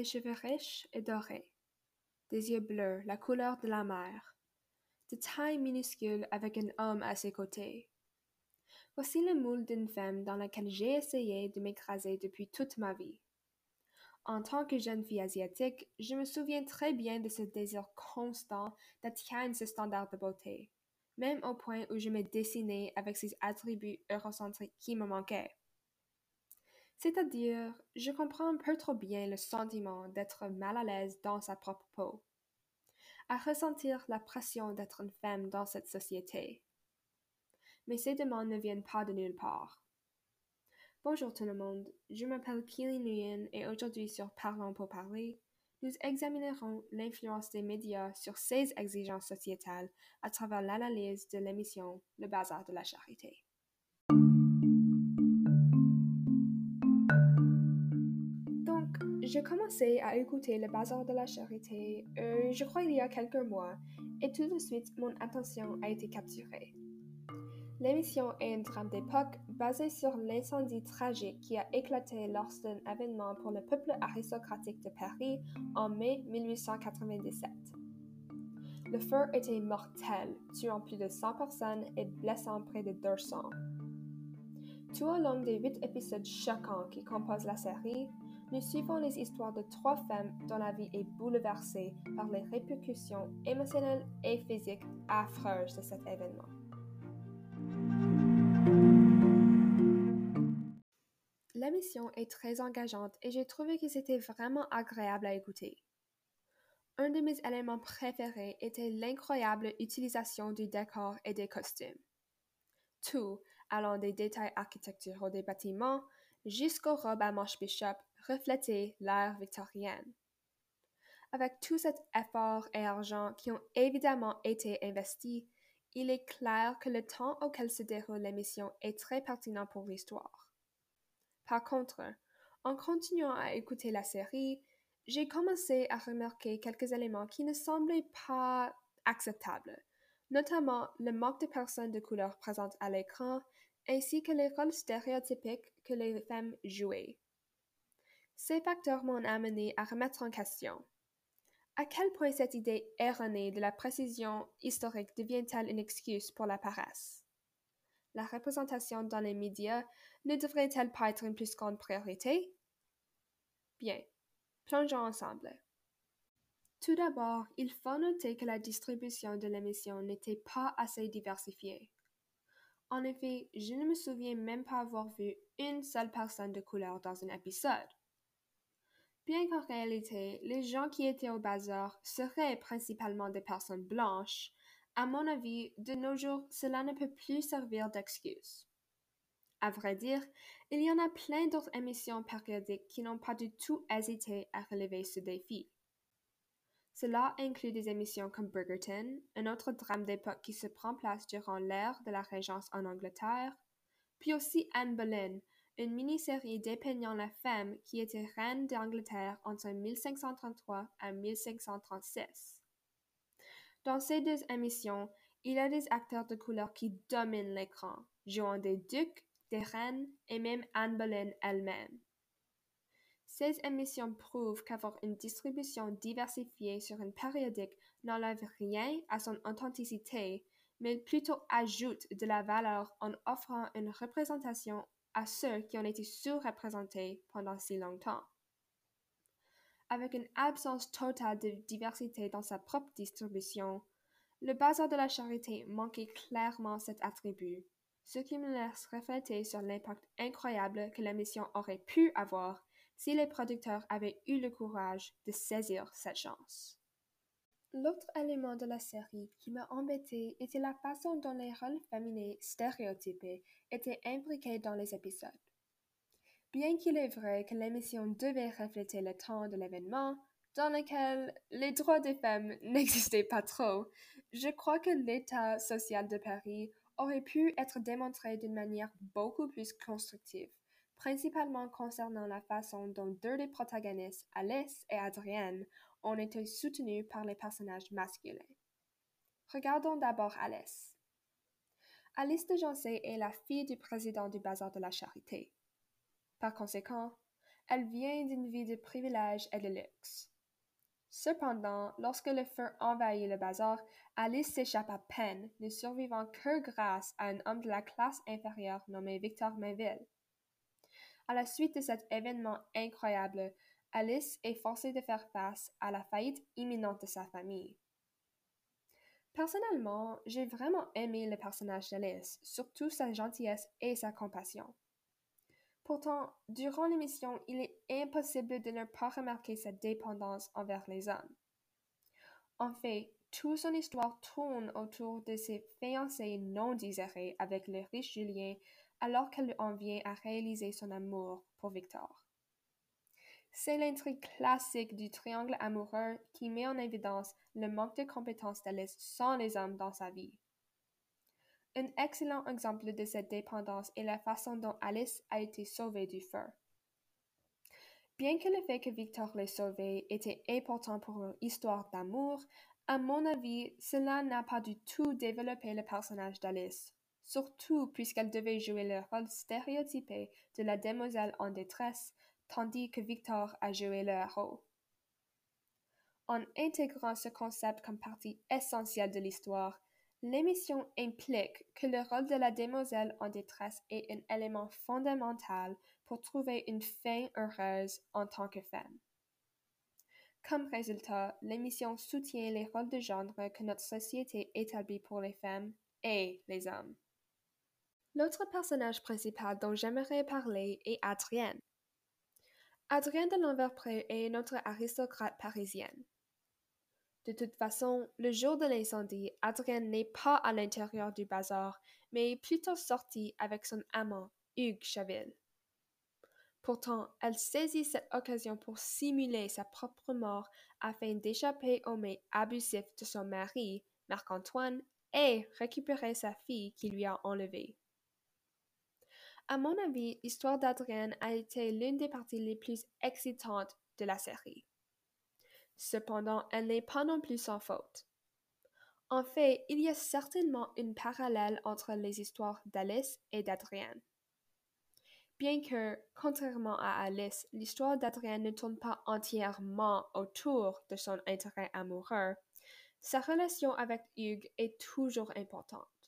des cheveux riches et dorés, des yeux bleus, la couleur de la mer, de taille minuscule avec un homme à ses côtés. Voici le moule d'une femme dans laquelle j'ai essayé de m'écraser depuis toute ma vie. En tant que jeune fille asiatique, je me souviens très bien de ce désir constant d'atteindre ce standard de beauté, même au point où je me dessinais avec ces attributs eurocentriques qui me manquaient. C'est-à-dire, je comprends un peu trop bien le sentiment d'être mal à l'aise dans sa propre peau, à ressentir la pression d'être une femme dans cette société. Mais ces demandes ne viennent pas de nulle part. Bonjour tout le monde, je m'appelle Keely Nguyen et aujourd'hui sur Parlons pour parler, nous examinerons l'influence des médias sur ces exigences sociétales à travers l'analyse de l'émission Le Bazar de la Charité. J'ai commencé à écouter Le Bazar de la Charité, euh, je crois il y a quelques mois, et tout de suite mon attention a été capturée. L'émission est un drame d'époque basé sur l'incendie tragique qui a éclaté lors d'un événement pour le peuple aristocratique de Paris en mai 1897. Le feu était mortel, tuant plus de 100 personnes et blessant près de 200. Tout au long des huit épisodes choquants qui composent la série, nous suivons les histoires de trois femmes dont la vie est bouleversée par les répercussions émotionnelles et physiques affreuses de cet événement. L'émission est très engageante et j'ai trouvé que c'était vraiment agréable à écouter. Un de mes éléments préférés était l'incroyable utilisation du décor et des costumes. Tout, allant des détails architecturaux des bâtiments jusqu'aux robes à manches bishop, reflétait l'ère victorienne. Avec tout cet effort et argent qui ont évidemment été investis, il est clair que le temps auquel se déroule l'émission est très pertinent pour l'histoire. Par contre, en continuant à écouter la série, j'ai commencé à remarquer quelques éléments qui ne semblaient pas acceptables, notamment le manque de personnes de couleur présentes à l'écran ainsi que les rôles stéréotypiques que les femmes jouaient. Ces facteurs m'ont amené à remettre en question. À quel point cette idée erronée de la précision historique devient-elle une excuse pour la paresse? La représentation dans les médias ne devrait-elle pas être une plus grande priorité? Bien, plongeons ensemble. Tout d'abord, il faut noter que la distribution de l'émission n'était pas assez diversifiée. En effet, je ne me souviens même pas avoir vu une seule personne de couleur dans un épisode. Bien qu'en réalité, les gens qui étaient au bazar seraient principalement des personnes blanches, à mon avis, de nos jours, cela ne peut plus servir d'excuse. À vrai dire, il y en a plein d'autres émissions périodiques qui n'ont pas du tout hésité à relever ce défi. Cela inclut des émissions comme Bridgerton, un autre drame d'époque qui se prend place durant l'ère de la Régence en Angleterre, puis aussi Anne Boleyn, une mini-série dépeignant la femme qui était reine d'Angleterre entre 1533 et 1536. Dans ces deux émissions, il y a des acteurs de couleur qui dominent l'écran, jouant des ducs, des reines et même Anne Boleyn elle-même. Ces émissions prouvent qu'avoir une distribution diversifiée sur une périodique n'enlève rien à son authenticité, mais plutôt ajoute de la valeur en offrant une représentation à ceux qui ont été sous-représentés pendant si longtemps. Avec une absence totale de diversité dans sa propre distribution, le bazar de la charité manquait clairement cet attribut, ce qui me laisse refléter sur l'impact incroyable que l'émission aurait pu avoir si les producteurs avaient eu le courage de saisir cette chance. L'autre élément de la série qui m'a embêté était la façon dont les rôles féminins stéréotypés étaient imbriqués dans les épisodes. Bien qu'il est vrai que l'émission devait refléter le temps de l'événement, dans lequel les droits des femmes n'existaient pas trop, je crois que l'état social de Paris aurait pu être démontré d'une manière beaucoup plus constructive, principalement concernant la façon dont deux des protagonistes, Alice et Adrienne, ont été soutenus par les personnages masculins. Regardons d'abord Alice. Alice de Jancé est la fille du président du Bazar de la Charité. Par conséquent, Elle vient d'une vie de privilège et de luxe. Cependant, lorsque le feu envahit le bazar, Alice s'échappe à peine, ne survivant que grâce à un homme de la classe inférieure nommé Victor Mainville. À la suite de cet événement incroyable, Alice est forcée de faire face à la faillite imminente de sa famille. Personnellement, j'ai vraiment aimé le personnage d'Alice, surtout sa gentillesse et sa compassion. Pourtant, durant l'émission, il est impossible de ne pas remarquer sa dépendance envers les hommes. En fait, toute son histoire tourne autour de ses fiancés non désirés avec le riche Julien alors qu'elle en vient à réaliser son amour pour Victor. C'est l'intrigue classique du triangle amoureux qui met en évidence le manque de compétences d'Alice sans les hommes dans sa vie. Un excellent exemple de cette dépendance est la façon dont Alice a été sauvée du feu. Bien que le fait que Victor l'ait sauvée était important pour leur histoire d'amour, à mon avis, cela n'a pas du tout développé le personnage d'Alice, surtout puisqu'elle devait jouer le rôle stéréotypé de la demoiselle en détresse, tandis que Victor a joué le héros. En intégrant ce concept comme partie essentielle de l'histoire, L'émission implique que le rôle de la demoiselle en détresse est un élément fondamental pour trouver une fin heureuse en tant que femme. Comme résultat, l'émission soutient les rôles de genre que notre société établit pour les femmes et les hommes. L'autre personnage principal dont j'aimerais parler est Adrienne. Adrienne de l'Enverpré est notre aristocrate parisienne. De toute façon, le jour de l'incendie, Adrienne n'est pas à l'intérieur du bazar, mais est plutôt sortie avec son amant, Hugues Chaville. Pourtant, elle saisit cette occasion pour simuler sa propre mort afin d'échapper aux mains abusives de son mari, Marc-Antoine, et récupérer sa fille qui lui a enlevée. À mon avis, l'histoire d'Adrienne a été l'une des parties les plus excitantes de la série. Cependant, elle n'est pas non plus sans faute. En fait, il y a certainement une parallèle entre les histoires d'Alice et d'Adrienne. Bien que, contrairement à Alice, l'histoire d'Adrienne ne tourne pas entièrement autour de son intérêt amoureux, sa relation avec Hugues est toujours importante.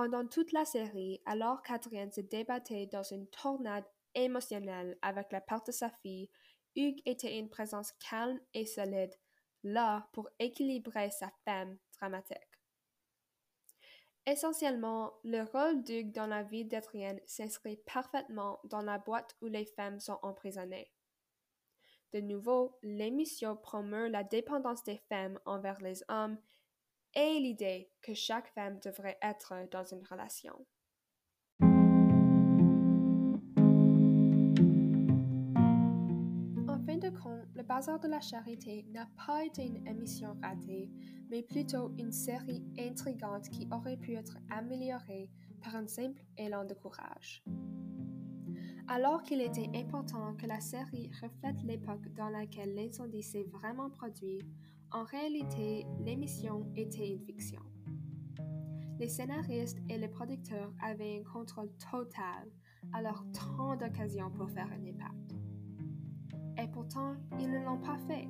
Pendant toute la série, alors qu'Adrienne se débattait dans une tornade émotionnelle avec la perte de sa fille, Hugues était une présence calme et solide, là pour équilibrer sa femme dramatique. Essentiellement, le rôle d'Hugues dans la vie d'Adrienne s'inscrit parfaitement dans la boîte où les femmes sont emprisonnées. De nouveau, l'émission promeut la dépendance des femmes envers les hommes et l'idée que chaque femme devrait être dans une relation. Le Bazar de la Charité n'a pas été une émission ratée, mais plutôt une série intrigante qui aurait pu être améliorée par un simple élan de courage. Alors qu'il était important que la série reflète l'époque dans laquelle l'incendie s'est vraiment produit, en réalité, l'émission était une fiction. Les scénaristes et les producteurs avaient un contrôle total, alors tant d'occasions pour faire un impact. Et pourtant, ils ne l'ont pas fait.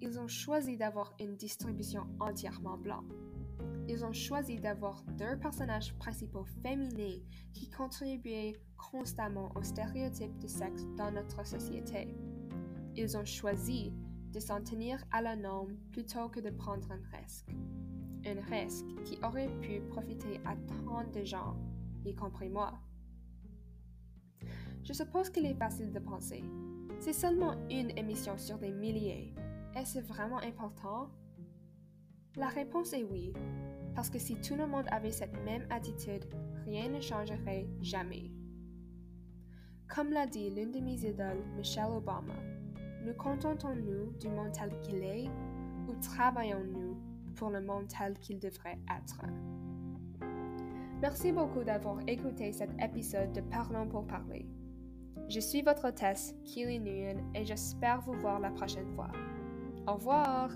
Ils ont choisi d'avoir une distribution entièrement blanche. Ils ont choisi d'avoir deux personnages principaux féminins qui contribuaient constamment aux stéréotypes de sexe dans notre société. Ils ont choisi de s'en tenir à la norme plutôt que de prendre un risque. Un risque qui aurait pu profiter à tant de gens, y compris moi. Je suppose qu'il est facile de penser, c'est seulement une émission sur des milliers. Est-ce vraiment important? La réponse est oui, parce que si tout le monde avait cette même attitude, rien ne changerait jamais. Comme l'a dit l'une de mes idoles, Michelle Obama, nous contentons-nous du monde tel qu'il est ou travaillons-nous pour le monde tel qu'il devrait être? Merci beaucoup d'avoir écouté cet épisode de Parlons pour parler. Je suis votre hôtesse, Keely Nguyen, et j'espère vous voir la prochaine fois. Au revoir!